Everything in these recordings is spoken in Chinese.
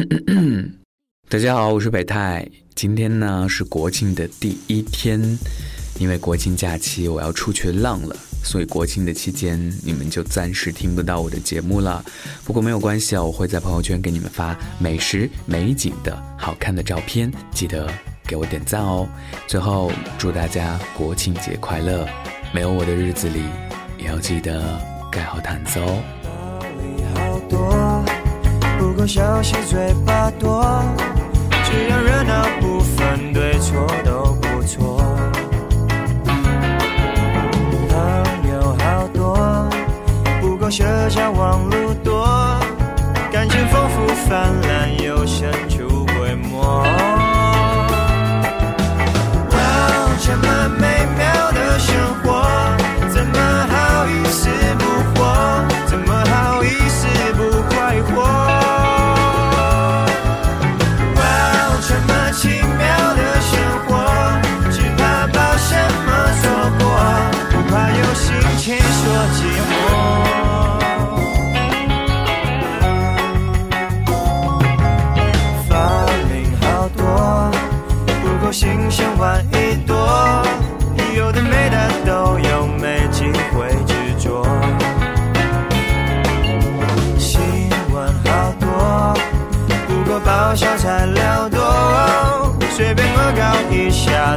大家好，我是北泰。今天呢是国庆的第一天，因为国庆假期我要出去浪了，所以国庆的期间你们就暂时听不到我的节目了。不过没有关系啊，我会在朋友圈给你们发美食美景的好看的照片，记得给我点赞哦。最后祝大家国庆节快乐！没有我的日子里，也要记得盖好毯子哦。消息嘴巴多，只要热闹不分对错都不错。朋友好多，不过社交网络多，感情丰富泛滥又深重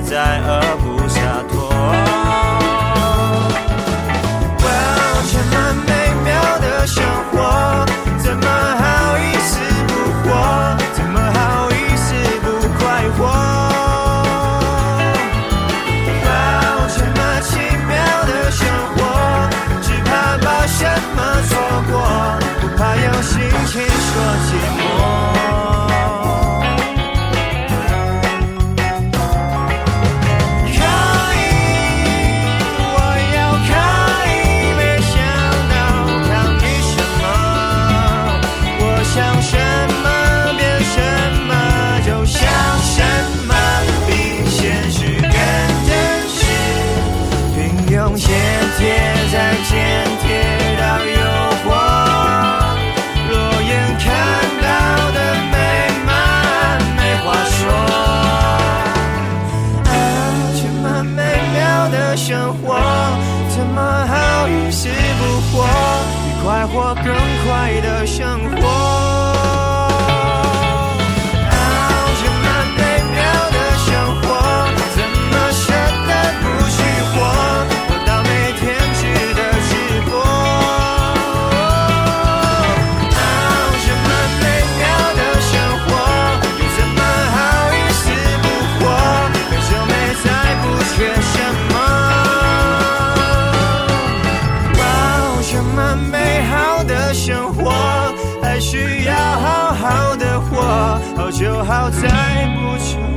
在而不从前贴在前贴到诱惑，裸眼看到的美满没话说，啊，这么美妙的生活，怎么好意死不活？愉快或更快的生活。就好在不久